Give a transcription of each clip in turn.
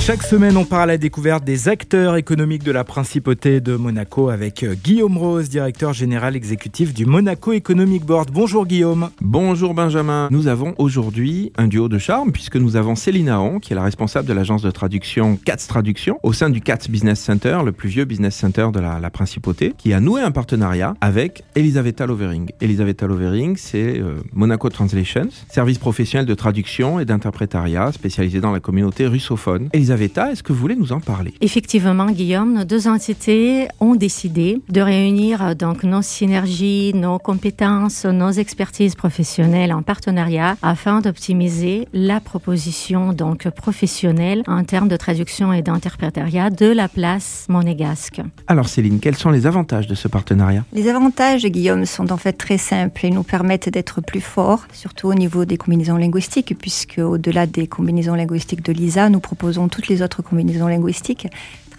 Chaque semaine, on part à la découverte des acteurs économiques de la principauté de Monaco avec euh, Guillaume Rose, directeur général exécutif du Monaco Economic Board. Bonjour Guillaume. Bonjour Benjamin. Nous avons aujourd'hui un duo de charme puisque nous avons Céline Aon, qui est la responsable de l'agence de traduction CATS Traduction au sein du CATS Business Center, le plus vieux business center de la, principauté, qui a noué un partenariat avec Elisaveta Lovering. Elisaveta Lovering, c'est euh, Monaco Translations, service professionnel de traduction et d'interprétariat spécialisé dans la communauté russophone. Elisaveta, est-ce que vous voulez nous en parler? Effectivement, Guillaume, nos deux entités ont décidé de réunir euh, donc nos synergies, nos compétences, nos expertises professionnelles en partenariat afin d'optimiser la proposition donc professionnelle en termes de traduction et d'interprétariat de la place monégasque. Alors Céline, quels sont les avantages de ce partenariat? Les avantages, Guillaume, sont en fait très simples et nous permettent d'être plus forts, surtout au niveau des combinaisons linguistiques, puisque au-delà des combinaisons linguistiques de l'ISA, nous proposons toutes les autres combinaisons linguistiques,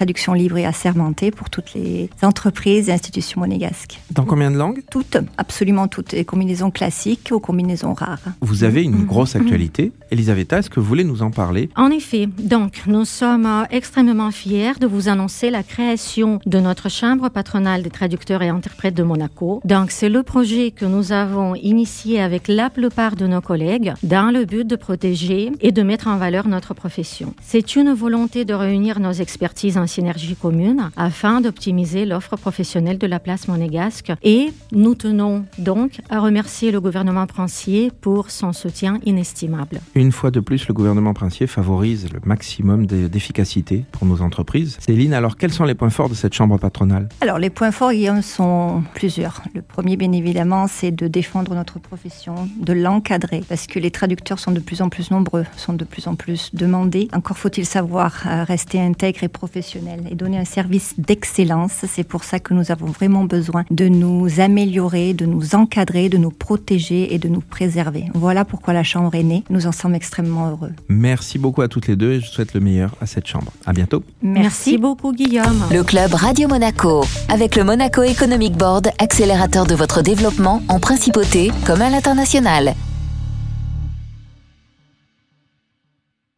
traduction libre et assermentée pour toutes les entreprises et institutions monégasques. Dans combien de langues? Toutes, absolument toutes, des combinaisons classiques aux combinaisons rares. Vous avez une grosse actualité. Elisaveta, est-ce que vous voulez nous en parler? En effet, donc nous sommes euh, extrêmement fiers de vous annoncer la création de notre chambre patronale des traducteurs et interprètes de Monaco. Donc c'est le projet que nous avons initié avec la plupart de nos collègues dans le but de protéger et de mettre en valeur notre profession. C'est une volonté de réunir nos expertises en synergie commune afin d'optimiser l'offre professionnelle de la place monégasque et nous tenons donc à remercier le gouvernement français pour son soutien inestimable. Une fois de plus, le gouvernement princier favorise le maximum de- d'efficacité pour nos entreprises. Céline, alors quels sont les points forts de cette chambre patronale? Alors, les points forts, Guillaume, sont plusieurs. Le premier, bien évidemment, c'est de défendre notre profession, de l'encadrer, parce que les traducteurs sont de plus en plus nombreux, sont de plus en plus demandés. Encore faut-il savoir euh, rester intègre et professionnel et donner un service d'excellence. C'est pour ça que nous avons vraiment besoin de nous améliorer, de nous encadrer, de nous protéger et de nous préserver. Voilà pourquoi la Chambre est née. Nous en sommes extrêmement heureux. Merci beaucoup à toutes les deux et je souhaite le meilleur à cette chambre. À bientôt. Merci beaucoup Guillaume. Le club Radio Monaco. Avec le Monaco Economic Board, accélérateur de votre développement en principauté comme à l'international.